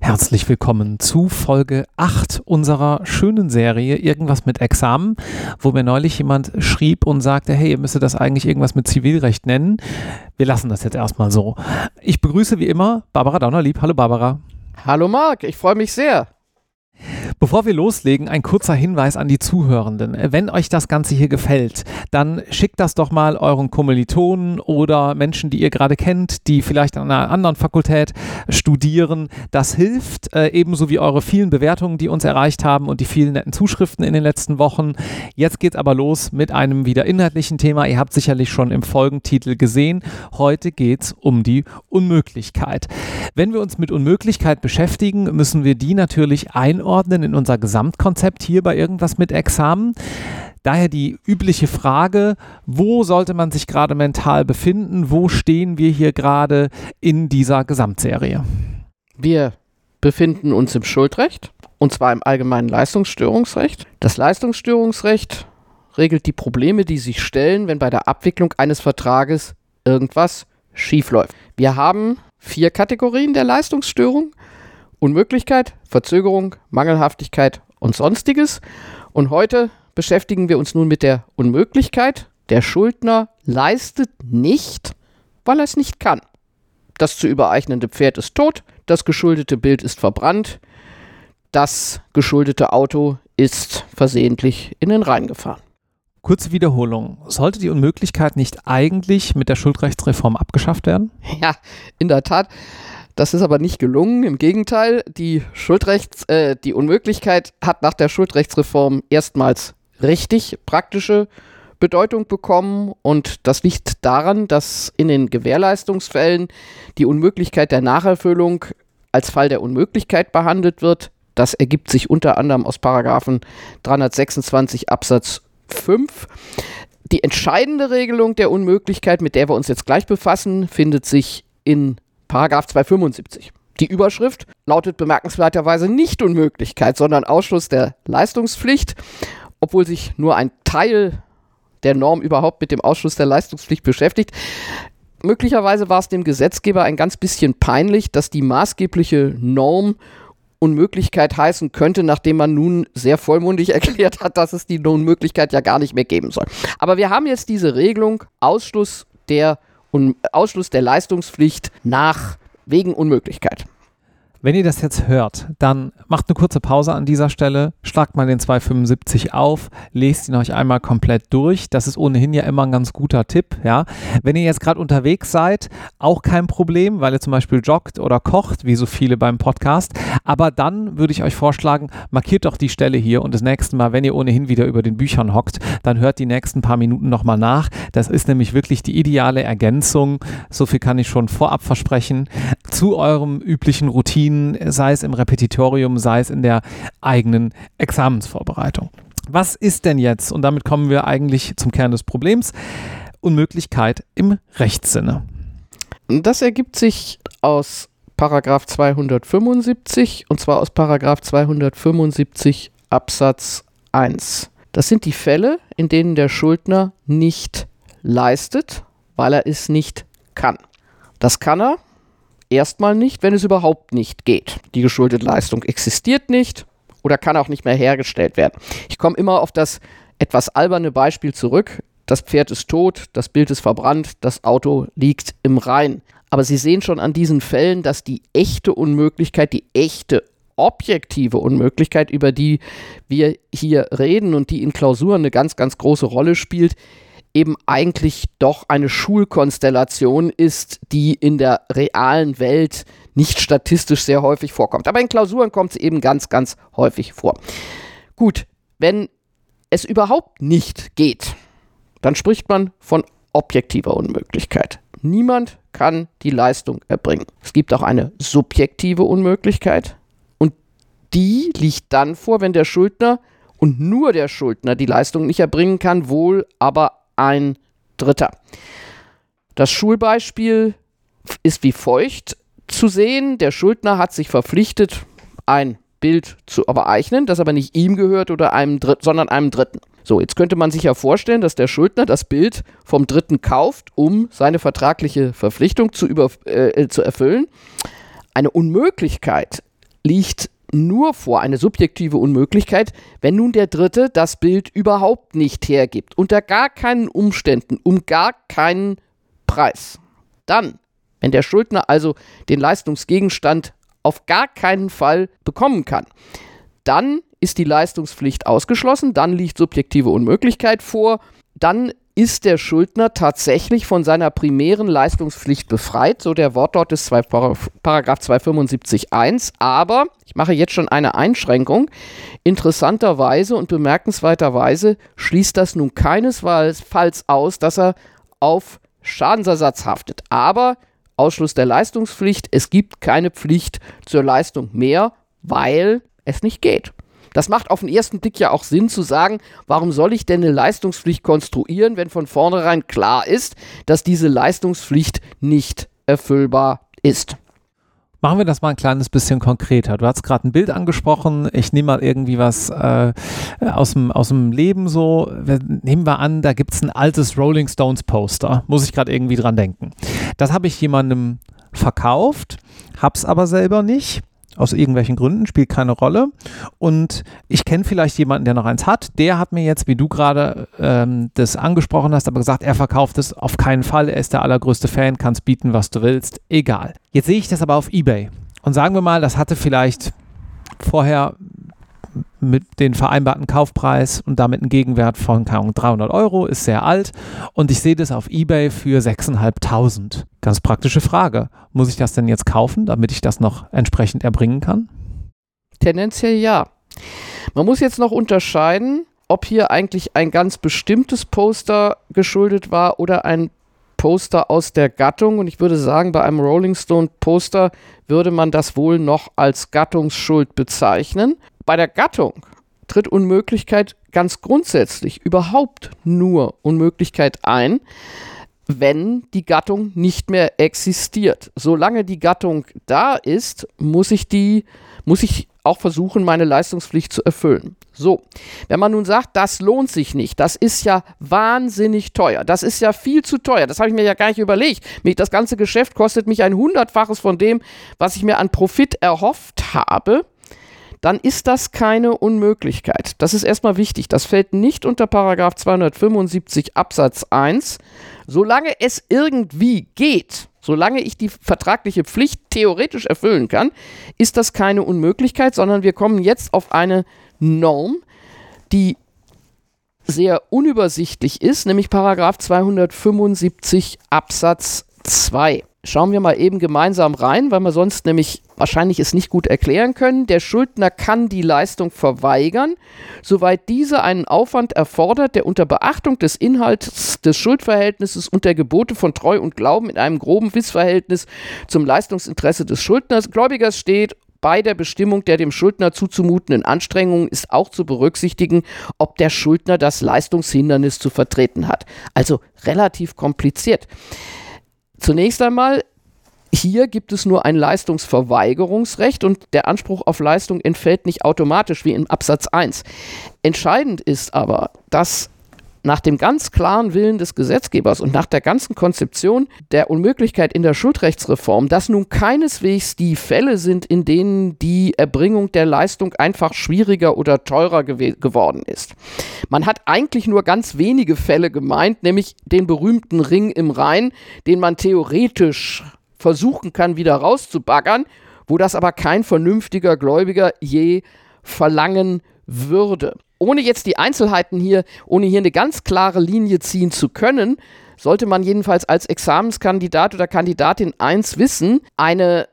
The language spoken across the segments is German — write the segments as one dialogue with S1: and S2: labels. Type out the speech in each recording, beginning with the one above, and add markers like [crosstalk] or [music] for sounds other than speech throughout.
S1: Herzlich willkommen zu Folge 8 unserer schönen Serie Irgendwas mit Examen, wo mir neulich jemand schrieb und sagte, hey, ihr müsstet das eigentlich irgendwas mit Zivilrecht nennen. Wir lassen das jetzt erstmal so. Ich begrüße wie immer Barbara Daunerlieb. Hallo Barbara.
S2: Hallo Marc, ich freue mich sehr.
S1: Bevor wir loslegen, ein kurzer Hinweis an die Zuhörenden. Wenn euch das Ganze hier gefällt, dann schickt das doch mal euren Kommilitonen oder Menschen, die ihr gerade kennt, die vielleicht an einer anderen Fakultät studieren. Das hilft, äh, ebenso wie eure vielen Bewertungen, die uns erreicht haben und die vielen netten Zuschriften in den letzten Wochen. Jetzt geht's aber los mit einem wieder inhaltlichen Thema. Ihr habt sicherlich schon im Folgentitel gesehen. Heute geht's um die Unmöglichkeit. Wenn wir uns mit Unmöglichkeit beschäftigen, müssen wir die natürlich einordnen in unser Gesamtkonzept hier bei irgendwas mit Examen. Daher die übliche Frage, wo sollte man sich gerade mental befinden? Wo stehen wir hier gerade in dieser Gesamtserie?
S2: Wir befinden uns im Schuldrecht und zwar im allgemeinen Leistungsstörungsrecht. Das Leistungsstörungsrecht regelt die Probleme, die sich stellen, wenn bei der Abwicklung eines Vertrages irgendwas schiefläuft. Wir haben vier Kategorien der Leistungsstörung. Unmöglichkeit, Verzögerung, Mangelhaftigkeit und sonstiges. Und heute beschäftigen wir uns nun mit der Unmöglichkeit. Der Schuldner leistet nicht, weil er es nicht kann. Das zu übereignende Pferd ist tot, das geschuldete Bild ist verbrannt, das geschuldete Auto ist versehentlich in den Rhein gefahren.
S1: Kurze Wiederholung. Sollte die Unmöglichkeit nicht eigentlich mit der Schuldrechtsreform abgeschafft werden?
S2: Ja, in der Tat. Das ist aber nicht gelungen. Im Gegenteil, die Schuldrechts, äh, die Unmöglichkeit hat nach der Schuldrechtsreform erstmals richtig praktische Bedeutung bekommen und das liegt daran, dass in den Gewährleistungsfällen die Unmöglichkeit der Nacherfüllung als Fall der Unmöglichkeit behandelt wird. Das ergibt sich unter anderem aus Paragraphen 326 Absatz 5. Die entscheidende Regelung der Unmöglichkeit, mit der wir uns jetzt gleich befassen, findet sich in Paragraph 275. Die Überschrift lautet bemerkenswerterweise nicht Unmöglichkeit, sondern Ausschluss der Leistungspflicht, obwohl sich nur ein Teil der Norm überhaupt mit dem Ausschluss der Leistungspflicht beschäftigt. Möglicherweise war es dem Gesetzgeber ein ganz bisschen peinlich, dass die maßgebliche Norm Unmöglichkeit heißen könnte, nachdem man nun sehr vollmundig [laughs] erklärt hat, dass es die Unmöglichkeit ja gar nicht mehr geben soll. Aber wir haben jetzt diese Regelung Ausschluss der Un Ausschluss der Leistungspflicht nach wegen Unmöglichkeit.
S1: Wenn ihr das jetzt hört, dann macht eine kurze Pause an dieser Stelle, schlagt mal den 275 auf, lest ihn euch einmal komplett durch. Das ist ohnehin ja immer ein ganz guter Tipp. Ja. Wenn ihr jetzt gerade unterwegs seid, auch kein Problem, weil ihr zum Beispiel joggt oder kocht, wie so viele beim Podcast. Aber dann würde ich euch vorschlagen, markiert doch die Stelle hier und das nächste Mal, wenn ihr ohnehin wieder über den Büchern hockt, dann hört die nächsten paar Minuten nochmal nach. Das ist nämlich wirklich die ideale Ergänzung, so viel kann ich schon vorab versprechen, zu eurem üblichen Routinen Disziplinen, sei es im Repetitorium, sei es in der eigenen Examensvorbereitung. Was ist denn jetzt, und damit kommen wir eigentlich zum Kern des Problems, Unmöglichkeit im Rechtssinne?
S2: Das ergibt sich aus Paragraph 275 und zwar aus Paragraph 275 Absatz 1. Das sind die Fälle, in denen der Schuldner nicht leistet, weil er es nicht kann. Das kann er, erstmal nicht, wenn es überhaupt nicht geht. Die geschuldete Leistung existiert nicht oder kann auch nicht mehr hergestellt werden. Ich komme immer auf das etwas alberne Beispiel zurück. Das Pferd ist tot, das Bild ist verbrannt, das Auto liegt im Rhein. Aber Sie sehen schon an diesen Fällen, dass die echte Unmöglichkeit, die echte objektive Unmöglichkeit, über die wir hier reden und die in Klausuren eine ganz, ganz große Rolle spielt, eben eigentlich doch eine Schulkonstellation ist, die in der realen Welt nicht statistisch sehr häufig vorkommt. Aber in Klausuren kommt sie eben ganz, ganz häufig vor. Gut, wenn es überhaupt nicht geht, dann spricht man von objektiver Unmöglichkeit. Niemand kann die Leistung erbringen. Es gibt auch eine subjektive Unmöglichkeit und die liegt dann vor, wenn der Schuldner und nur der Schuldner die Leistung nicht erbringen kann, wohl aber ein Dritter. Das Schulbeispiel ist wie feucht zu sehen. Der Schuldner hat sich verpflichtet, ein Bild zu übereignen, das aber nicht ihm gehört oder einem Dritten, sondern einem Dritten. So, jetzt könnte man sich ja vorstellen, dass der Schuldner das Bild vom Dritten kauft, um seine vertragliche Verpflichtung zu, über, äh, zu erfüllen. Eine Unmöglichkeit liegt nur vor, eine subjektive Unmöglichkeit, wenn nun der Dritte das Bild überhaupt nicht hergibt, unter gar keinen Umständen, um gar keinen Preis. Dann, wenn der Schuldner also den Leistungsgegenstand auf gar keinen Fall bekommen kann, dann ist die Leistungspflicht ausgeschlossen, dann liegt subjektive Unmöglichkeit vor, dann ist der Schuldner tatsächlich von seiner primären Leistungspflicht befreit, so der Wortlaut des zwei, Paragraph 275.1. Aber ich mache jetzt schon eine Einschränkung. Interessanterweise und bemerkenswerterweise schließt das nun keinesfalls aus, dass er auf Schadensersatz haftet. Aber Ausschluss der Leistungspflicht, es gibt keine Pflicht zur Leistung mehr, weil es nicht geht. Das macht auf den ersten Blick ja auch Sinn zu sagen, warum soll ich denn eine Leistungspflicht konstruieren, wenn von vornherein klar ist, dass diese Leistungspflicht nicht erfüllbar ist.
S1: Machen wir das mal ein kleines bisschen konkreter. Du hast gerade ein Bild angesprochen. Ich nehme mal irgendwie was äh, aus, dem, Leben so. Nehmen wir an, da gibt es ein altes Rolling Stones Poster. Muss ich gerade irgendwie dran denken. Das habe ich jemandem verkauft, hab's aber selber nicht aus irgendwelchen Gründen, spielt keine Rolle. Und ich kenne vielleicht jemanden, der noch eins hat. Der hat mir jetzt, wie du gerade ähm, das angesprochen hast, aber gesagt, er verkauft es auf keinen Fall. Er ist der allergrößte Fan, kannst bieten, was du willst. Egal. Jetzt sehe ich das aber auf Ebay. Und sagen wir mal, das hatte vielleicht vorher mit den vereinbarten Kaufpreis und damit einen Gegenwert von keine Ahnung, 300 Euro, ist sehr alt und ich sehe das auf Ebay für 6.500. Ganz praktische Frage. Muss ich das denn jetzt kaufen, damit ich das noch entsprechend erbringen kann?
S2: Tendenziell ja. Man muss jetzt noch unterscheiden, ob hier eigentlich ein ganz bestimmtes Poster geschuldet war oder ein Poster aus der Gattung. Und ich würde sagen, bei einem Rolling Stone Poster würde man das wohl noch als Gattungsschuld bezeichnen. Bei der Gattung tritt Unmöglichkeit ganz grundsätzlich überhaupt nur Unmöglichkeit ein, wenn die Gattung nicht mehr existiert. Solange die Gattung da ist, muss ich die, muss ich auch versuchen, meine Leistungspflicht zu erfüllen. So, wenn man nun sagt, das lohnt sich nicht, das ist ja wahnsinnig teuer, das ist ja viel zu teuer, das habe ich mir ja gar nicht überlegt. Das ganze Geschäft kostet mich ein Hundertfaches von dem, was ich mir an Profit erhofft habe dann ist das keine Unmöglichkeit. Das ist erstmal wichtig. Das fällt nicht unter Paragraph 275 Absatz 1. Solange es irgendwie geht, solange ich die vertragliche Pflicht theoretisch erfüllen kann, ist das keine Unmöglichkeit, sondern wir kommen jetzt auf eine Norm, die sehr unübersichtlich ist, nämlich Paragraph 275 Absatz 2. Schauen wir mal eben gemeinsam rein, weil wir sonst nämlich wahrscheinlich es nicht gut erklären können. Der Schuldner kann die Leistung verweigern, soweit diese einen Aufwand erfordert, der unter Beachtung des Inhalts des Schuldverhältnisses und der Gebote von Treu und Glauben in einem groben Missverhältnis zum Leistungsinteresse des Schuldners Gläubigers steht bei der Bestimmung der dem Schuldner zuzumutenden Anstrengungen ist auch zu berücksichtigen, ob der Schuldner das Leistungshindernis zu vertreten hat. Also relativ kompliziert. Zunächst einmal, hier gibt es nur ein Leistungsverweigerungsrecht und der Anspruch auf Leistung entfällt nicht automatisch wie im Absatz 1. Entscheidend ist aber, dass nach dem ganz klaren Willen des Gesetzgebers und nach der ganzen Konzeption der Unmöglichkeit in der Schuldrechtsreform, dass nun keineswegs die Fälle sind, in denen die Erbringung der Leistung einfach schwieriger oder teurer geworden ist. Man hat eigentlich nur ganz wenige Fälle gemeint, nämlich den berühmten Ring im Rhein, den man theoretisch versuchen kann, wieder rauszubaggern, wo das aber kein vernünftiger Gläubiger je verlangen würde ohne jetzt die Einzelheiten hier, ohne hier eine ganz klare Linie ziehen zu können, sollte man jedenfalls als Examenskandidat oder Kandidatin 1 wissen, eine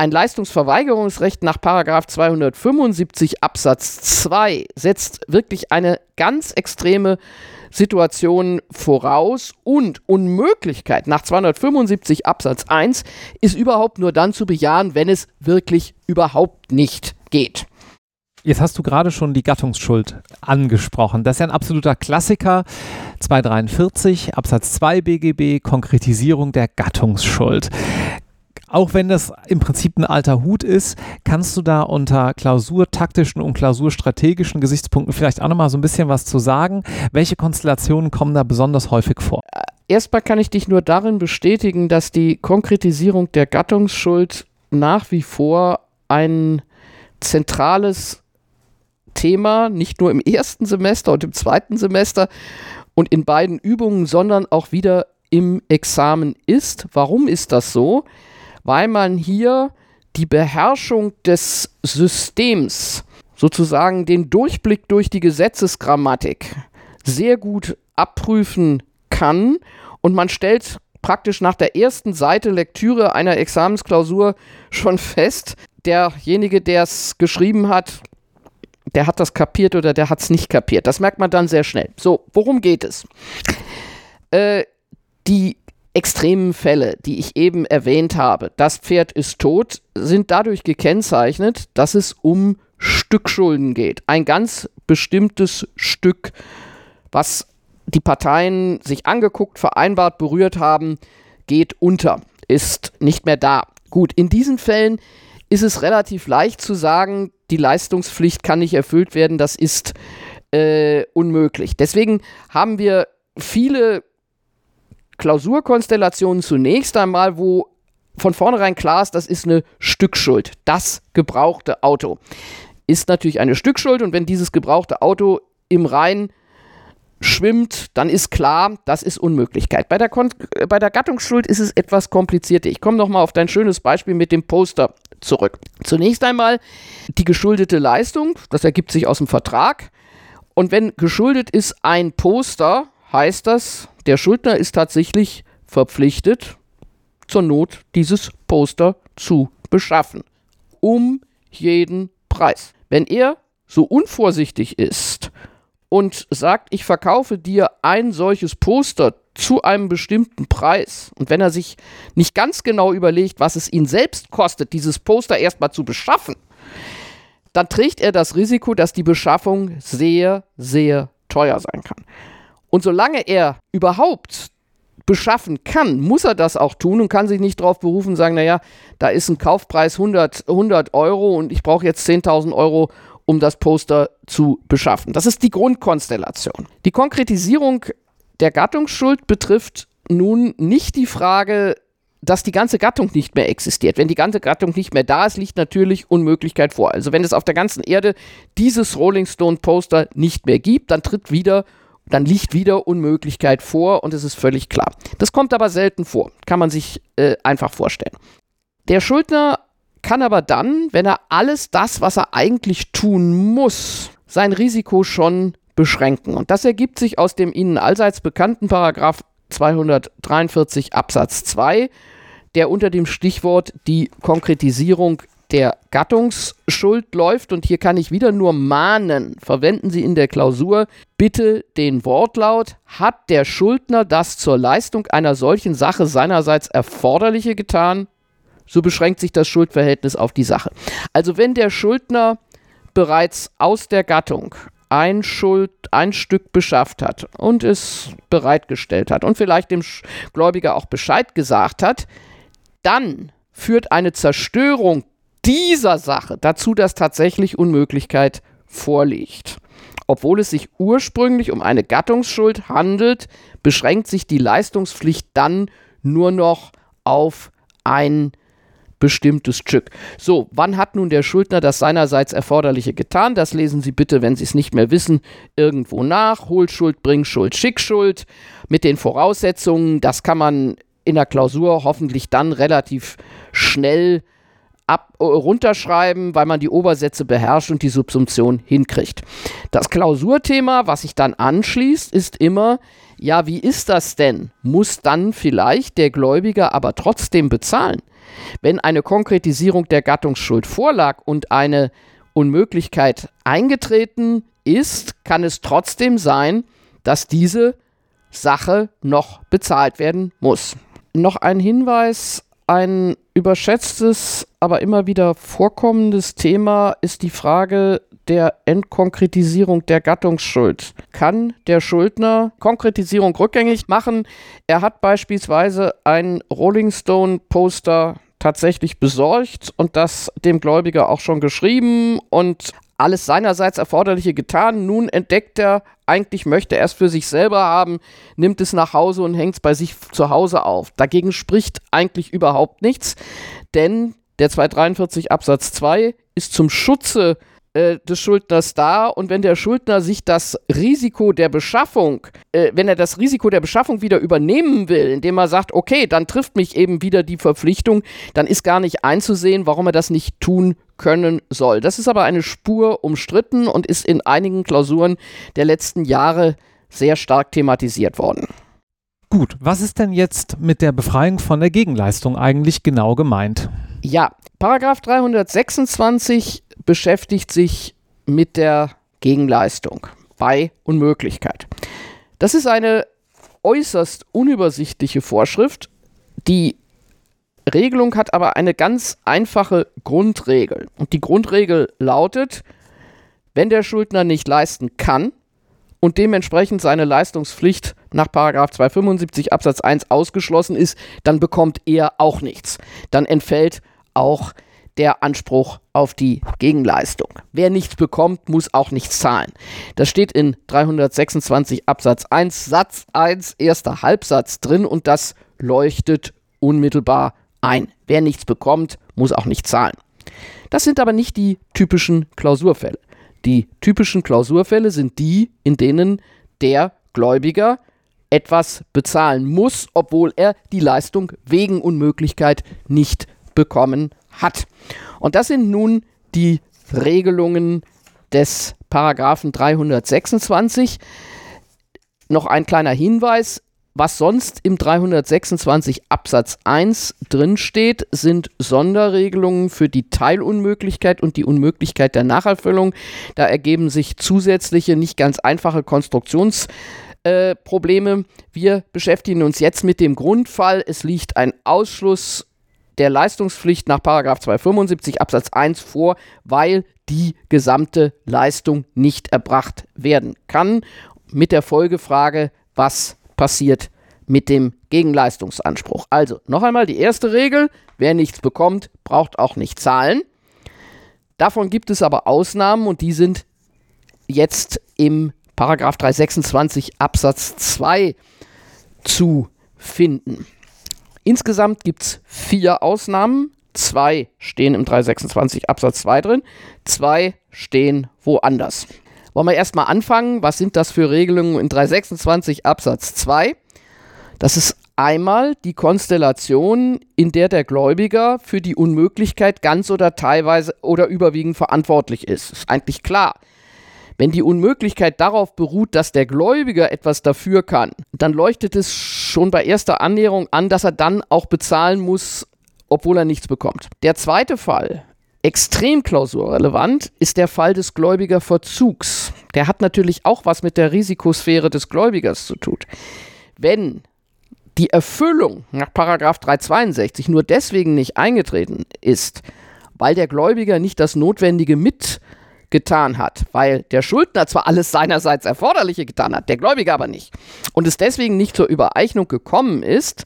S2: ein Leistungsverweigerungsrecht nach 275 Absatz 2 setzt wirklich eine ganz extreme Situation voraus und Unmöglichkeit nach 275 Absatz 1 ist überhaupt nur dann zu bejahen, wenn es wirklich überhaupt nicht geht.
S1: Jetzt hast du gerade schon die Gattungsschuld angesprochen. Das ist ja ein absoluter Klassiker. 243 Absatz 2 BGB, Konkretisierung der Gattungsschuld. auch wenn das im Prinzip ein alter Hut ist, kannst du da unter klausurtaktischen und klausurstrategischen Gesichtspunkten vielleicht auch nochmal so ein bisschen was zu sagen? Welche Konstellationen kommen da besonders häufig vor?
S2: Erstmal kann ich dich nur darin bestätigen, dass die Konkretisierung der Gattungsschuld nach wie vor ein zentrales Thema, nicht nur im ersten Semester und im zweiten Semester und in beiden Übungen, sondern auch wieder im Examen ist. Warum ist das so? Weil man hier die Beherrschung des Systems, sozusagen den Durchblick durch die Gesetzesgrammatik, sehr gut abprüfen kann und man stellt praktisch nach der ersten Seite Lektüre einer Examensklausur schon fest, derjenige, der es geschrieben hat, der hat das kapiert oder der hat es nicht kapiert. Das merkt man dann sehr schnell. So, worum geht es? Äh, die extremen Fälle, die ich eben erwähnt habe, das Pferd ist tot, sind dadurch gekennzeichnet, dass es um Stückschulden geht. Ein ganz bestimmtes Stück, was die Parteien sich angeguckt, vereinbart, berührt haben, geht unter, ist nicht mehr da. Gut, in diesen Fällen ist es relativ leicht zu sagen, die Leistungspflicht kann nicht erfüllt werden, das ist äh, unmöglich. Deswegen haben wir viele Klausurkonstellationen zunächst einmal, wo von vornherein klar ist, das ist eine Stückschuld. Das gebrauchte Auto ist natürlich eine Stückschuld und wenn dieses gebrauchte Auto im Rhein schwimmt, dann ist klar, das ist Unmöglichkeit. Bei der, Kon bei der Gattungsschuld ist es etwas komplizierter. Ich komme nochmal auf dein schönes Beispiel mit dem Poster zurück. Zunächst einmal die geschuldete Leistung, das ergibt sich aus dem Vertrag. Und wenn geschuldet ist ein Poster, heißt das, der Schuldner ist tatsächlich verpflichtet, zur Not dieses Poster zu beschaffen. Um jeden Preis. Wenn er so unvorsichtig ist und sagt, ich verkaufe dir ein solches Poster zu einem bestimmten Preis und wenn er sich nicht ganz genau überlegt, was es ihn selbst kostet, dieses Poster erstmal zu beschaffen, dann trägt er das Risiko, dass die Beschaffung sehr, sehr teuer sein kann. Und solange er überhaupt beschaffen kann, muss er das auch tun und kann sich nicht darauf berufen sagen, naja, da ist ein Kaufpreis 100, 100 Euro und ich brauche jetzt 10.000 Euro, um das Poster zu beschaffen. Das ist die Grundkonstellation. Die Konkretisierung der Gattungsschuld betrifft nun nicht die Frage, dass die ganze Gattung nicht mehr existiert. Wenn die ganze Gattung nicht mehr da ist, liegt natürlich Unmöglichkeit vor. Also wenn es auf der ganzen Erde dieses Rolling Stone Poster nicht mehr gibt, dann tritt wieder, dann liegt wieder Unmöglichkeit vor und es ist völlig klar. Das kommt aber selten vor, kann man sich äh, einfach vorstellen. Der Schuldner kann aber dann, wenn er alles das, was er eigentlich tun muss, sein Risiko schon beschränken. Und das ergibt sich aus dem Ihnen allseits bekannten Paragraph 243 Absatz 2, der unter dem Stichwort die Konkretisierung der Gattungsschuld läuft. Und hier kann ich wieder nur mahnen, verwenden Sie in der Klausur bitte den Wortlaut, hat der Schuldner das zur Leistung einer solchen Sache seinerseits Erforderliche getan? So beschränkt sich das Schuldverhältnis auf die Sache. Also wenn der Schuldner bereits aus der Gattung ein Schuld, ein Stück beschafft hat und es bereitgestellt hat und vielleicht dem Gläubiger auch Bescheid gesagt hat, dann führt eine Zerstörung dieser Sache dazu, dass tatsächlich Unmöglichkeit vorliegt. Obwohl es sich ursprünglich um eine Gattungsschuld handelt, beschränkt sich die Leistungspflicht dann nur noch auf ein bestimmtes Stück. So, wann hat nun der Schuldner das seinerseits Erforderliche getan? Das lesen Sie bitte, wenn Sie es nicht mehr wissen, irgendwo nach. Hohlschuld, Bringschuld, Schickschuld mit den Voraussetzungen. Das kann man in der Klausur hoffentlich dann relativ schnell ab, äh, runterschreiben, weil man die Obersätze beherrscht und die Subsumption hinkriegt. Das Klausurthema, was sich dann anschließt, ist immer, ja, wie ist das denn? Muss dann vielleicht der Gläubiger aber trotzdem bezahlen? Wenn eine Konkretisierung der Gattungsschuld vorlag und eine Unmöglichkeit eingetreten ist, kann es trotzdem sein, dass diese Sache noch bezahlt werden muss. Noch ein Hinweis, ein überschätztes, aber immer wieder vorkommendes Thema ist die Frage der Entkonkretisierung der Gattungsschuld. Kann der Schuldner Konkretisierung rückgängig machen? Er hat beispielsweise ein Rolling Stone Poster tatsächlich besorgt und das dem Gläubiger auch schon geschrieben und alles seinerseits Erforderliche getan. Nun entdeckt er, eigentlich möchte er es für sich selber haben, nimmt es nach Hause und hängt es bei sich zu Hause auf. Dagegen spricht eigentlich überhaupt nichts, denn der 243 Absatz 2 ist zum Schutze des Schuldners da und wenn der Schuldner sich das Risiko der Beschaffung, äh, wenn er das Risiko der Beschaffung wieder übernehmen will, indem er sagt, okay, dann trifft mich eben wieder die Verpflichtung, dann ist gar nicht einzusehen, warum er das nicht tun können soll. Das ist aber eine Spur umstritten und ist in einigen Klausuren der letzten Jahre sehr stark thematisiert worden.
S1: Gut, was ist denn jetzt mit der Befreiung von der Gegenleistung eigentlich genau gemeint?
S2: Ja, Paragraph 326 beschäftigt sich mit der Gegenleistung bei Unmöglichkeit. Das ist eine äußerst unübersichtliche Vorschrift. Die Regelung hat aber eine ganz einfache Grundregel. Und die Grundregel lautet, wenn der Schuldner nicht leisten kann und dementsprechend seine Leistungspflicht nach 275 Absatz 1 ausgeschlossen ist, dann bekommt er auch nichts. Dann entfällt auch der Anspruch auf die Gegenleistung. Wer nichts bekommt, muss auch nichts zahlen. Das steht in 326 Absatz 1 Satz 1 erster Halbsatz drin und das leuchtet unmittelbar ein. Wer nichts bekommt, muss auch nicht zahlen. Das sind aber nicht die typischen Klausurfälle. Die typischen Klausurfälle sind die, in denen der Gläubiger etwas bezahlen muss, obwohl er die Leistung wegen Unmöglichkeit nicht bekommen hat. Und das sind nun die Regelungen des Paragraphen 326. Noch ein kleiner Hinweis. Was sonst im 326 Absatz 1 drinsteht, sind Sonderregelungen für die Teilunmöglichkeit und die Unmöglichkeit der Nacherfüllung. Da ergeben sich zusätzliche, nicht ganz einfache Konstruktionsprobleme. Äh, Wir beschäftigen uns jetzt mit dem Grundfall. Es liegt ein Ausschluss der Leistungspflicht nach 275 Absatz 1 vor, weil die gesamte Leistung nicht erbracht werden kann. Mit der Folgefrage, was passiert mit dem Gegenleistungsanspruch? Also noch einmal die erste Regel, wer nichts bekommt, braucht auch nicht zahlen. Davon gibt es aber Ausnahmen und die sind jetzt im Paragraph 326 Absatz 2 zu finden. Insgesamt gibt es vier Ausnahmen. Zwei stehen im 326 Absatz 2 drin, zwei stehen woanders. Wollen wir erstmal anfangen? Was sind das für Regelungen in 326 Absatz 2? Das ist einmal die Konstellation, in der der Gläubiger für die Unmöglichkeit ganz oder teilweise oder überwiegend verantwortlich ist. Ist eigentlich klar. Wenn die Unmöglichkeit darauf beruht, dass der Gläubiger etwas dafür kann, dann leuchtet es schon bei erster Annäherung an, dass er dann auch bezahlen muss, obwohl er nichts bekommt. Der zweite Fall, extrem klausurrelevant, ist der Fall des Gläubigerverzugs. Der hat natürlich auch was mit der Risikosphäre des Gläubigers zu tun. Wenn die Erfüllung nach 362 nur deswegen nicht eingetreten ist, weil der Gläubiger nicht das Notwendige mit getan hat, weil der Schuldner zwar alles seinerseits Erforderliche getan hat, der Gläubiger aber nicht, und es deswegen nicht zur Übereignung gekommen ist,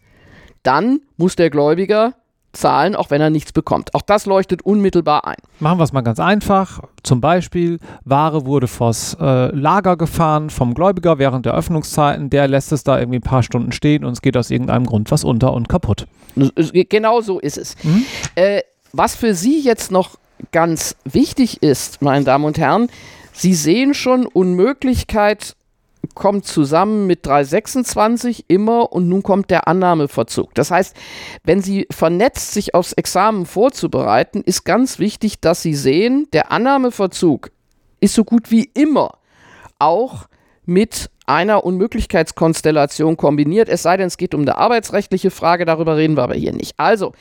S2: dann muss der Gläubiger zahlen, auch wenn er nichts bekommt. Auch das leuchtet unmittelbar ein.
S1: Machen wir es mal ganz einfach. Zum Beispiel, Ware wurde vors äh, Lager gefahren vom Gläubiger während der Öffnungszeiten. Der lässt es da irgendwie ein paar Stunden stehen und es geht aus irgendeinem Grund was unter und kaputt.
S2: Genau so ist es. Mhm. Äh, was für Sie jetzt noch ganz wichtig ist, meine Damen und Herren, Sie sehen schon, Unmöglichkeit kommt zusammen mit 326 immer und nun kommt der Annahmeverzug. Das heißt, wenn Sie vernetzt sich aufs Examen vorzubereiten, ist ganz wichtig, dass Sie sehen, der Annahmeverzug ist so gut wie immer auch mit einer Unmöglichkeitskonstellation kombiniert, es sei denn, es geht um eine arbeitsrechtliche Frage, darüber reden wir aber hier nicht. Also,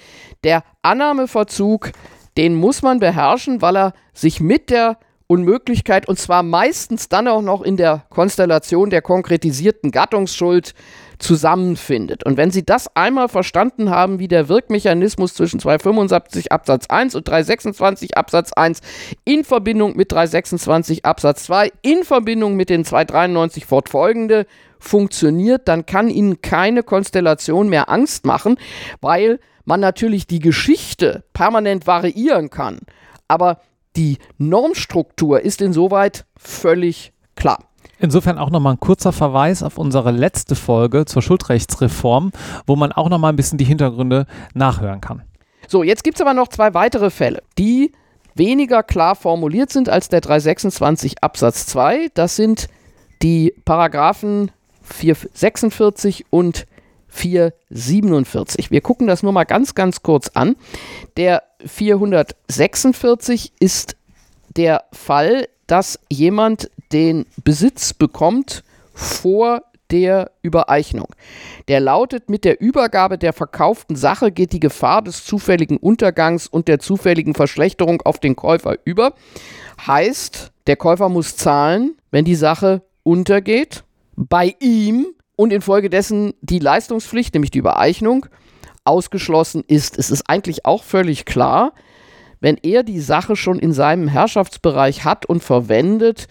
S2: der Annahmeverzug den muss man beherrschen, weil er sich mit der Unmöglichkeit und zwar meistens dann auch noch in der Konstellation der konkretisierten Gattungsschuld zusammenfindet. Und wenn Sie das einmal verstanden haben, wie der Wirkmechanismus zwischen 275 Absatz 1 und 326 Absatz 1 in Verbindung mit 326 Absatz 2 in Verbindung mit den 293 fortfolgende funktioniert, dann kann Ihnen keine Konstellation mehr Angst machen, weil man natürlich die Geschichte permanent variieren kann, aber die Normstruktur ist insoweit völlig klar.
S1: Insofern auch nochmal ein kurzer Verweis auf unsere letzte Folge zur Schuldrechtsreform, wo man auch nochmal ein bisschen die Hintergründe nachhören kann.
S2: So, jetzt gibt es aber noch zwei weitere Fälle, die weniger klar formuliert sind als der 326 Absatz 2. Das sind die Paragraphen 446 und 447. Wir gucken das nur mal ganz, ganz kurz an. Der 446 ist der Fall, dass jemand den Besitz bekommt vor der Übereichnung. Der lautet, mit der Übergabe der verkauften Sache geht die Gefahr des zufälligen Untergangs und der zufälligen Verschlechterung auf den Käufer über. Heißt, der Käufer muss zahlen, wenn die Sache untergeht. Bei ihm und infolgedessen die Leistungspflicht, nämlich die Übereichnung, ausgeschlossen ist. Es ist eigentlich auch völlig klar, wenn er die Sache schon in seinem Herrschaftsbereich hat und verwendet,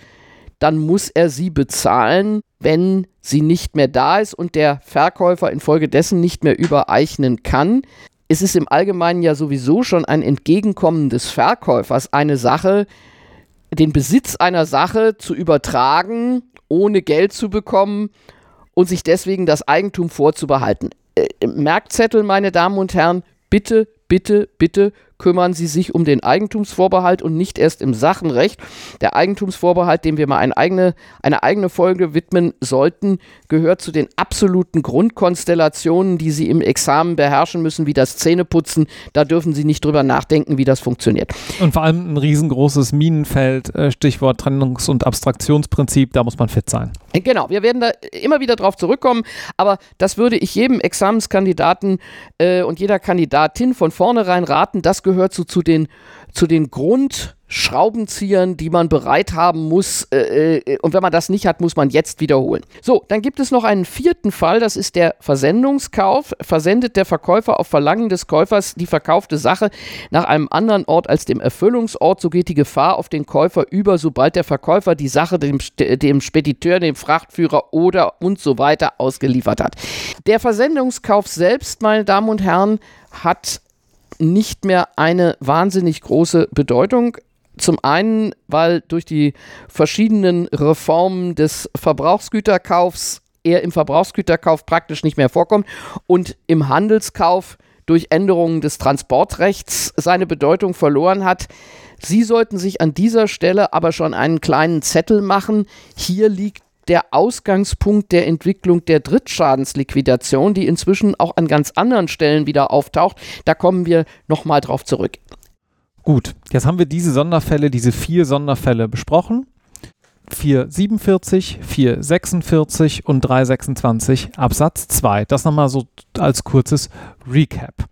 S2: dann muss er sie bezahlen, wenn sie nicht mehr da ist und der Verkäufer infolgedessen nicht mehr übereichnen kann. Es ist im Allgemeinen ja sowieso schon ein Entgegenkommen des Verkäufers, eine Sache, den Besitz einer Sache zu übertragen, ohne Geld zu bekommen und sich deswegen das Eigentum vorzubehalten. Äh, Merkzettel, meine Damen und Herren, bitte, bitte, bitte kümmern Sie sich um den Eigentumsvorbehalt und nicht erst im Sachenrecht. Der Eigentumsvorbehalt, dem wir mal eine eigene, eine eigene Folge widmen sollten, gehört zu den absoluten Grundkonstellationen, die Sie im Examen beherrschen müssen, wie das Zähneputzen. Da dürfen Sie nicht drüber nachdenken, wie das funktioniert.
S1: Und vor allem ein riesengroßes Minenfeld, äh, Stichwort Trennungs- und Abstraktionsprinzip, da muss man fit sein.
S2: Genau, wir werden da immer wieder drauf zurückkommen, aber das würde ich jedem Examenskandidaten äh, und jeder Kandidatin von vornherein raten. Das gehört so zu den, zu den Grund- die man bereit haben muss. Äh, äh, und wenn man das nicht hat, muss man jetzt wiederholen. So, dann gibt es noch einen vierten Fall, das ist der Versendungskauf. Versendet der Verkäufer auf Verlangen des Käufers die verkaufte Sache nach einem anderen Ort als dem Erfüllungsort, so geht die Gefahr auf den Käufer über, sobald der Verkäufer die Sache dem, dem Spediteur, dem Frachtführer oder und so weiter ausgeliefert hat. Der Versendungskauf selbst, meine Damen und Herren, hat nicht mehr eine wahnsinnig große Bedeutung. Zum einen, weil durch die verschiedenen Reformen des Verbrauchsgüterkaufs er im Verbrauchsgüterkauf praktisch nicht mehr vorkommt und im Handelskauf durch Änderungen des Transportrechts seine Bedeutung verloren hat. Sie sollten sich an dieser Stelle aber schon einen kleinen Zettel machen. Hier liegt der Ausgangspunkt der Entwicklung der Drittschadensliquidation, die inzwischen auch an ganz anderen Stellen wieder auftaucht. Da kommen wir nochmal drauf zurück.
S1: Gut, jetzt haben wir diese Sonderfälle, diese vier Sonderfälle besprochen. 447, 446 und 326 Absatz 2. Das nochmal so als kurzes Recap.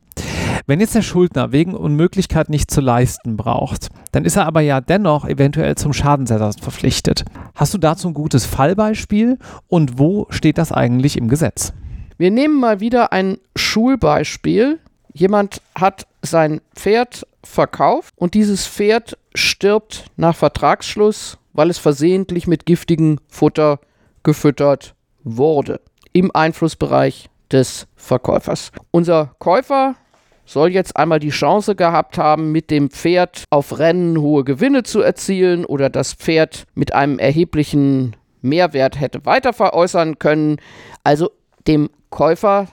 S1: Wenn jetzt der Schuldner wegen Unmöglichkeit nicht zu leisten braucht, dann ist er aber ja dennoch eventuell zum Schadensersatz verpflichtet. Hast du dazu ein gutes Fallbeispiel und wo steht das eigentlich im Gesetz?
S2: Wir nehmen mal wieder ein Schulbeispiel. Jemand hat sein Pferd verkauft und dieses Pferd stirbt nach Vertragsschluss, weil es versehentlich mit giftigem Futter gefüttert wurde im Einflussbereich des Verkäufers. Unser Käufer soll jetzt einmal die Chance gehabt haben, mit dem Pferd auf Rennen hohe Gewinne zu erzielen oder das Pferd mit einem erheblichen Mehrwert hätte weiter veräußern können. Also dem Käufer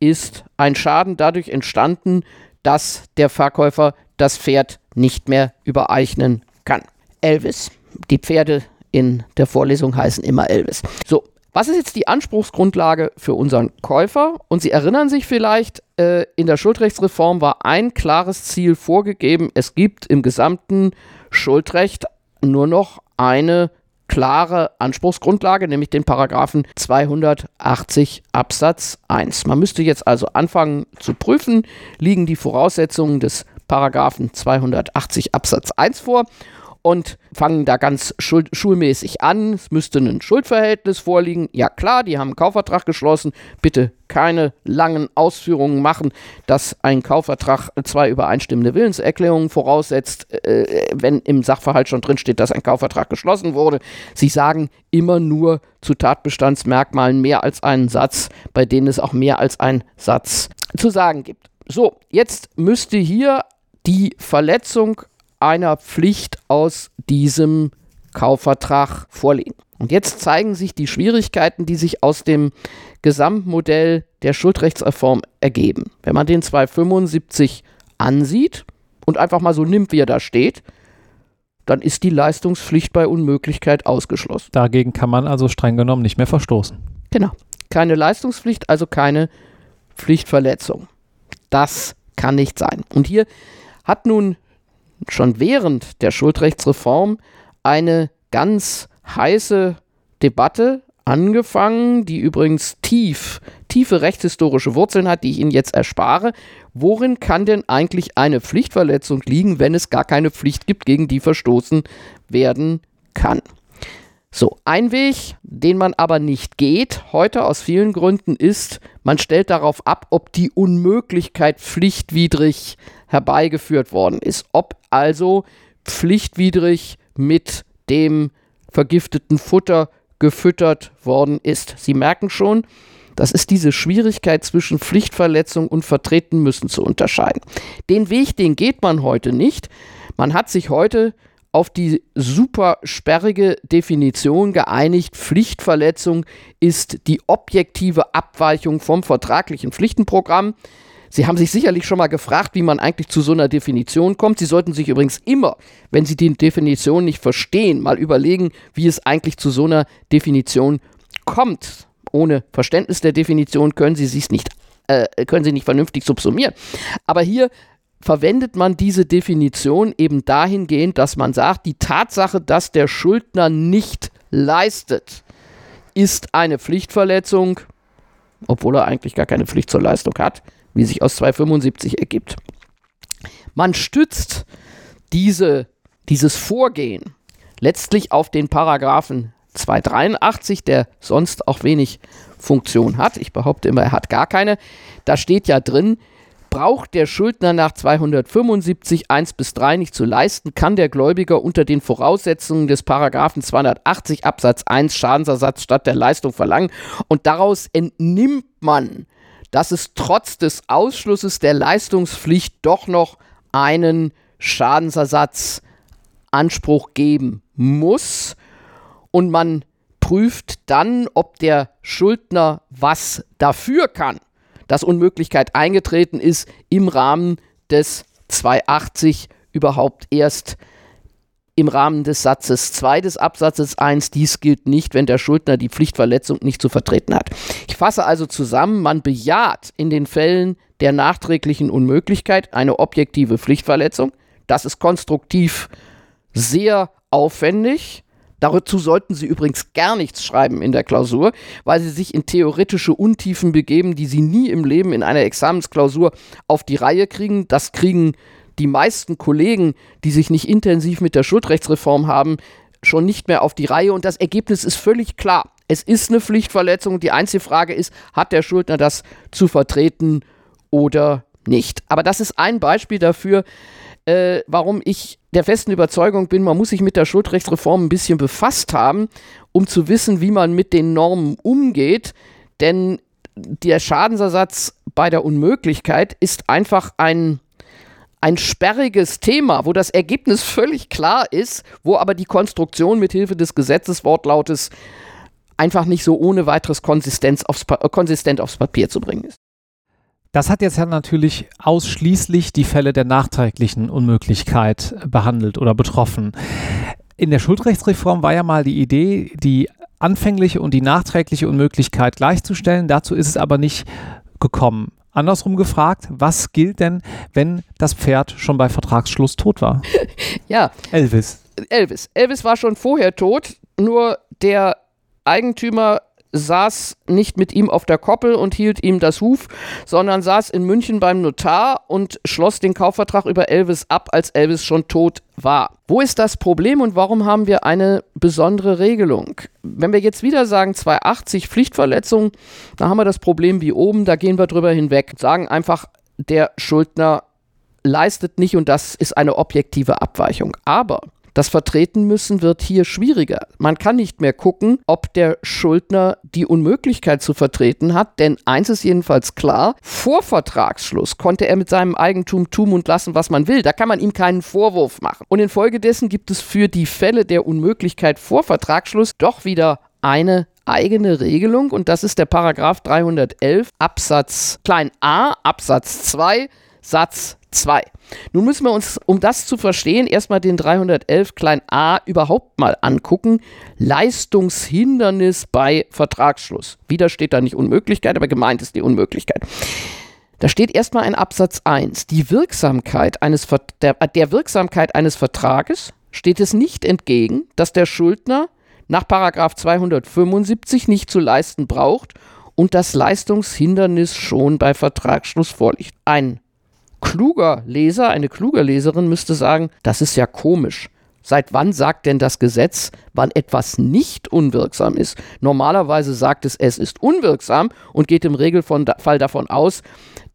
S2: ist ein Schaden dadurch entstanden, dass der Verkäufer das Pferd nicht mehr übereignen kann. Elvis. Die Pferde in der Vorlesung heißen immer Elvis. So, was ist jetzt die Anspruchsgrundlage für unseren Käufer? Und Sie erinnern sich vielleicht, äh, in der Schuldrechtsreform war ein klares Ziel vorgegeben. Es gibt im gesamten Schuldrecht nur noch eine klare Anspruchsgrundlage, nämlich den Paragraphen 280 Absatz 1. Man müsste jetzt also anfangen zu prüfen, liegen die Voraussetzungen des Paragraphen 280 Absatz 1 vor und fangen da ganz schul schulmäßig an. Es müsste ein Schuldverhältnis vorliegen. Ja klar, die haben einen Kaufvertrag geschlossen. Bitte keine langen Ausführungen machen, dass ein Kaufvertrag zwei übereinstimmende Willenserklärungen voraussetzt, äh, wenn im Sachverhalt schon drinsteht, dass ein Kaufvertrag geschlossen wurde. Sie sagen immer nur zu Tatbestandsmerkmalen mehr als einen Satz, bei denen es auch mehr als einen Satz zu sagen gibt. So, jetzt müsste hier die Verletzung einer Pflicht aus diesem Kaufvertrag vorliegen. Und jetzt zeigen sich die Schwierigkeiten, die sich aus dem Gesamtmodell der Schuldrechtsreform ergeben. Wenn man den 275 ansieht und einfach mal so nimmt, wie er da steht, dann ist die Leistungspflicht bei Unmöglichkeit ausgeschlossen.
S1: Dagegen kann man also streng genommen nicht mehr verstoßen.
S2: Genau. Keine Leistungspflicht, also keine Pflichtverletzung. Das kann nicht sein. Und hier hat nun schon während der Schuldrechtsreform eine ganz heiße Debatte angefangen, die übrigens tief, tiefe rechtshistorische Wurzeln hat, die ich Ihnen jetzt erspare. Worin kann denn eigentlich eine Pflichtverletzung liegen, wenn es gar keine Pflicht gibt, gegen die verstoßen werden kann? So, ein Weg, den man aber nicht geht, heute aus vielen Gründen, ist, man stellt darauf ab, ob die Unmöglichkeit pflichtwidrig herbeigeführt worden ist. Ob also pflichtwidrig mit dem vergifteten Futter gefüttert worden ist. Sie merken schon, das ist diese Schwierigkeit zwischen Pflichtverletzung und vertreten müssen zu unterscheiden. Den Weg, den geht man heute nicht. Man hat sich heute auf die super sperrige Definition geeinigt. Pflichtverletzung ist die objektive Abweichung vom vertraglichen Pflichtenprogramm. Sie haben sich sicherlich schon mal gefragt, wie man eigentlich zu so einer Definition kommt. Sie sollten sich übrigens immer, wenn Sie die Definition nicht verstehen, mal überlegen, wie es eigentlich zu so einer Definition kommt. Ohne Verständnis der Definition können Sie sich nicht, äh, können Sie nicht vernünftig subsumieren. Aber hier verwendet man diese Definition eben dahingehend, dass man sagt, die Tatsache, dass der Schuldner nicht leistet, ist eine Pflichtverletzung, obwohl er eigentlich gar keine Pflicht zur Leistung hat wie sich aus 275 ergibt. Man stützt diese, dieses Vorgehen letztlich auf den Paragraphen 283, der sonst auch wenig Funktion hat. Ich behaupte immer, er hat gar keine. Da steht ja drin, braucht der Schuldner nach 275 1 bis 3 nicht zu leisten, kann der Gläubiger unter den Voraussetzungen des Paragraphen 280 Absatz 1 Schadensersatz statt der Leistung verlangen und daraus entnimmt man dass es trotz des Ausschlusses der Leistungspflicht doch noch einen Schadensersatzanspruch geben muss. Und man prüft dann, ob der Schuldner was dafür kann, dass Unmöglichkeit eingetreten ist, im Rahmen des 280 überhaupt erst im Rahmen des Satzes 2 des Absatzes 1. Dies gilt nicht, wenn der Schuldner die Pflichtverletzung nicht zu vertreten hat. Ich fasse also zusammen, man bejaht in den Fällen der nachträglichen Unmöglichkeit eine objektive Pflichtverletzung. Das ist konstruktiv sehr aufwendig. Dazu sollten Sie übrigens gar nichts schreiben in der Klausur, weil Sie sich in theoretische Untiefen begeben, die Sie nie im Leben in einer Examensklausur auf die Reihe kriegen. Das kriegen die meisten Kollegen, die sich nicht intensiv mit der Schuldrechtsreform haben, schon nicht mehr auf die Reihe. Und das Ergebnis ist völlig klar. Es ist eine Pflichtverletzung. Die einzige Frage ist, hat der Schuldner das zu vertreten oder nicht? Aber das ist ein Beispiel dafür, äh, warum ich der festen Überzeugung bin, man muss sich mit der Schuldrechtsreform ein bisschen befasst haben, um zu wissen, wie man mit den Normen umgeht. Denn der Schadensersatz bei der Unmöglichkeit ist einfach ein ein sperriges Thema, wo das Ergebnis völlig klar ist, wo aber die Konstruktion mit Hilfe des Gesetzeswortlautes einfach nicht so ohne weiteres Konsistenz aufs konsistent aufs Papier zu bringen ist.
S1: Das hat jetzt ja natürlich ausschließlich die Fälle der nachträglichen Unmöglichkeit behandelt oder betroffen. In der Schuldrechtsreform war ja mal die Idee, die anfängliche und die nachträgliche Unmöglichkeit gleichzustellen. Dazu ist es aber nicht gekommen. Andersrum gefragt, was gilt denn, wenn das Pferd schon bei Vertragsschluss tot war? [laughs]
S2: ja.
S1: Elvis.
S2: Elvis. Elvis war schon vorher tot, nur der Eigentümer saß nicht mit ihm auf der Koppel und hielt ihm das Huf, sondern saß in München beim Notar und schloss den Kaufvertrag über Elvis ab, als Elvis schon tot war. Wo ist das Problem und warum haben wir eine besondere Regelung? Wenn wir jetzt wieder sagen 280 Pflichtverletzung, dann haben wir das Problem wie oben, da gehen wir drüber hinweg. Sagen einfach, der Schuldner leistet nicht und das ist eine objektive Abweichung. Aber Das Vertreten müssen wird hier schwieriger. Man kann nicht mehr gucken, ob der Schuldner die Unmöglichkeit zu vertreten hat, denn eins ist jedenfalls klar, vor Vertragsschluss konnte er mit seinem Eigentum tun und lassen, was man will. Da kann man ihm keinen Vorwurf machen. Und infolgedessen gibt es für die Fälle der Unmöglichkeit vor Vertragsschluss doch wieder eine eigene Regelung und das ist der Paragraph 311 Absatz klein a Absatz 2 Satz 2. Nun müssen wir uns, um das zu verstehen, erstmal den 311 klein a überhaupt mal angucken. Leistungshindernis bei Vertragsschluss. Wieder steht da nicht Unmöglichkeit, aber gemeint ist die Unmöglichkeit. Da steht erstmal in Absatz 1, die Wirksamkeit eines, der, der Wirksamkeit eines Vertrages steht es nicht entgegen, dass der Schuldner nach 275 nicht zu leisten braucht und das Leistungshindernis schon bei Vertragsschluss vorliegt. Ein kluger Leser, eine kluge Leserin müsste sagen, das ist ja komisch. Seit wann sagt denn das Gesetz, wann etwas nicht unwirksam ist? Normalerweise sagt es, es ist unwirksam und geht im Regelfall davon aus,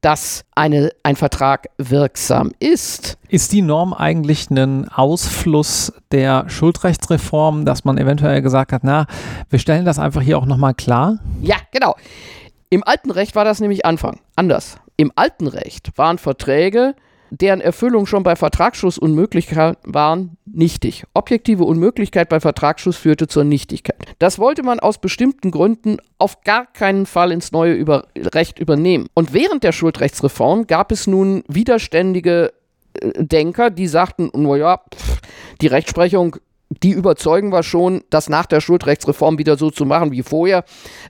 S2: dass eine, ein Vertrag wirksam ist.
S1: Ist die Norm eigentlich ein Ausfluss der Schuldrechtsreform, dass man eventuell gesagt hat, na, wir stellen das einfach hier auch nochmal klar?
S2: Ja, genau. Im alten Recht war das nämlich Anfang anders. Im alten Recht waren Verträge, deren Erfüllung schon bei Vertragsschluss unmöglich waren, nichtig. Objektive Unmöglichkeit bei Vertragsschluss führte zur Nichtigkeit. Das wollte man aus bestimmten Gründen auf gar keinen Fall ins neue Über Recht übernehmen. Und während der Schuldrechtsreform gab es nun widerständige äh, Denker, die sagten, naja, die Rechtsprechung die überzeugen wir schon, das nach der Schuldrechtsreform wieder so zu machen wie vorher.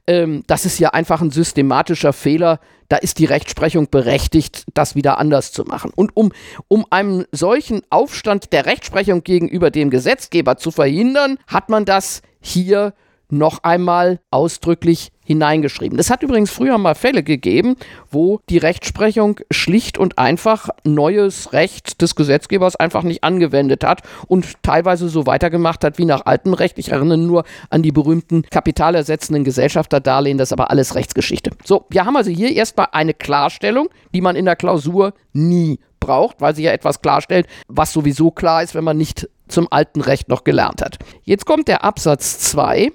S2: Ähm, das ist ja einfach ein systematischer Fehler. Da ist die Rechtsprechung berechtigt, das wieder anders zu machen. Und um, um einen solchen Aufstand der Rechtsprechung gegenüber dem Gesetzgeber zu verhindern, hat man das hier noch einmal ausdrücklich hineingeschrieben. Es hat übrigens früher mal Fälle gegeben, wo die Rechtsprechung schlicht und einfach neues Recht des Gesetzgebers einfach nicht angewendet hat und teilweise so weitergemacht hat wie nach altem Recht. Ich erinnere nur an die berühmten kapitalersetzenden Gesellschafterdarlehen, das ist aber alles Rechtsgeschichte. So, wir haben also hier erstmal eine Klarstellung, die man in der Klausur nie braucht, weil sie ja etwas klarstellt, was sowieso klar ist, wenn man nicht zum alten Recht noch gelernt hat. Jetzt kommt der Absatz 2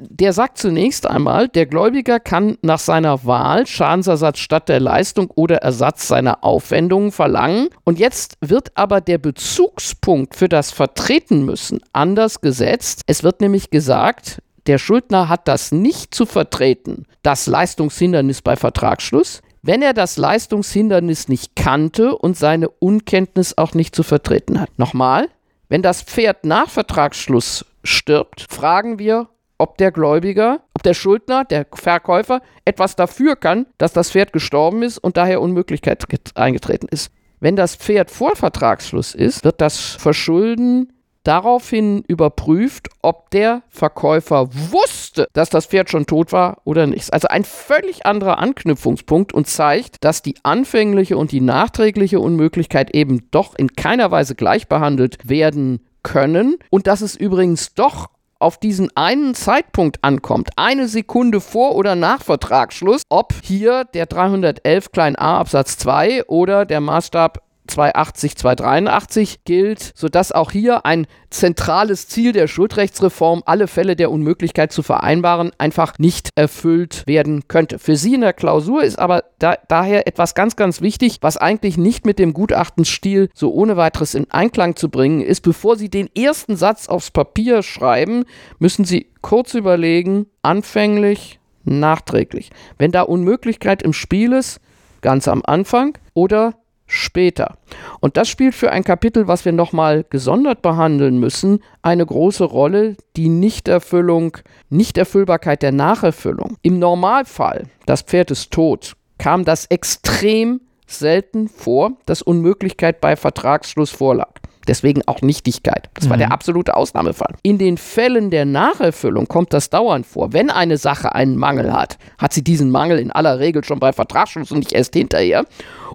S2: der sagt zunächst einmal, der Gläubiger kann nach seiner Wahl Schadensersatz statt der Leistung oder Ersatz seiner Aufwendungen verlangen. Und jetzt wird aber der Bezugspunkt für das Vertreten müssen anders gesetzt. Es wird nämlich gesagt, der Schuldner hat das nicht zu vertreten, das Leistungshindernis bei Vertragsschluss, wenn er das Leistungshindernis nicht kannte und seine Unkenntnis auch nicht zu vertreten hat. Nochmal, wenn das Pferd nach Vertragsschluss stirbt, fragen wir, ob der Gläubiger, ob der Schuldner, der Verkäufer etwas dafür kann, dass das Pferd gestorben ist und daher Unmöglichkeit eingetreten ist. Wenn das Pferd vor Vertragsschluss ist, wird das Verschulden daraufhin überprüft, ob der Verkäufer wusste, dass das Pferd schon tot war oder nicht. Also ein völlig anderer Anknüpfungspunkt und zeigt, dass die anfängliche und die nachträgliche Unmöglichkeit eben doch in keiner Weise gleich behandelt werden können und dass es übrigens doch auf diesen einen Zeitpunkt ankommt, eine Sekunde vor oder nach Vertragsschluss, ob hier der 311 klein a Absatz 2 oder der Maßstab 280, 283 gilt, sodass auch hier ein zentrales Ziel der Schuldrechtsreform, alle Fälle der Unmöglichkeit zu vereinbaren, einfach nicht erfüllt werden könnte. Für Sie in der Klausur ist aber da, daher etwas ganz, ganz wichtig, was eigentlich nicht mit dem Gutachtenstil so ohne weiteres in Einklang zu bringen ist. Bevor Sie den ersten Satz aufs Papier schreiben, müssen Sie kurz überlegen, anfänglich, nachträglich. Wenn da Unmöglichkeit im Spiel ist, ganz am Anfang oder später. Und das spielt für ein Kapitel, was wir nochmal gesondert behandeln müssen, eine große Rolle, die Nichterfüllung, Nichterfüllbarkeit der Nacherfüllung. Im Normalfall, das Pferd ist tot, kam das extrem selten vor, dass Unmöglichkeit bei Vertragsschluss vorlag. Deswegen auch Nichtigkeit. Das war der mhm. absolute Ausnahmefall. In den Fällen der Nacherfüllung kommt das dauernd vor. Wenn eine Sache einen Mangel hat, hat sie diesen Mangel in aller Regel schon bei Vertragsschluss und nicht erst hinterher.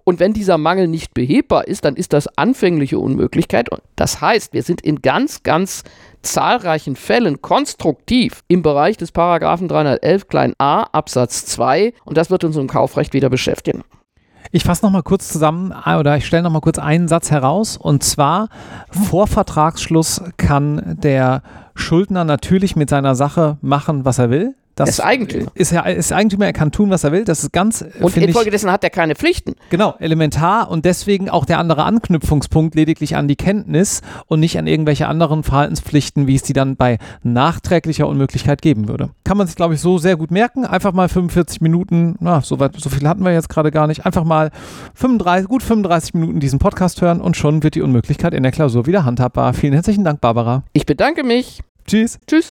S2: Und wenn dieser Mangel nicht behebbar ist, dann ist das anfängliche Unmöglichkeit. Das heißt, wir sind in ganz, ganz zahlreichen Fällen konstruktiv im Bereich des Paragraphen 311 klein a Absatz 2 und das wird uns im Kaufrecht wieder beschäftigen.
S1: Ich fasse nochmal kurz zusammen äh, oder ich stelle nochmal kurz einen Satz heraus und zwar vor Vertragsschluss kann der Schuldner natürlich mit seiner Sache machen, was er will.
S2: Das ist Eigentümer.
S1: Ist, ja, ist Eigentümer, er kann tun, was er will. Das ist ganz.
S2: Und infolgedessen hat er keine Pflichten.
S1: Genau, elementar und deswegen auch der andere Anknüpfungspunkt lediglich an die Kenntnis und nicht an irgendwelche anderen Verhaltenspflichten, wie es die dann bei nachträglicher Unmöglichkeit geben würde. Kann man sich, glaube ich, so sehr gut merken. Einfach mal 45 Minuten, na, so, weit, so viel hatten wir jetzt gerade gar nicht. Einfach mal 35, gut 35 Minuten diesen Podcast hören und schon wird die Unmöglichkeit in der Klausur wieder handhabbar. Vielen herzlichen Dank, Barbara.
S2: Ich bedanke mich.
S1: Tschüss.
S2: Tschüss.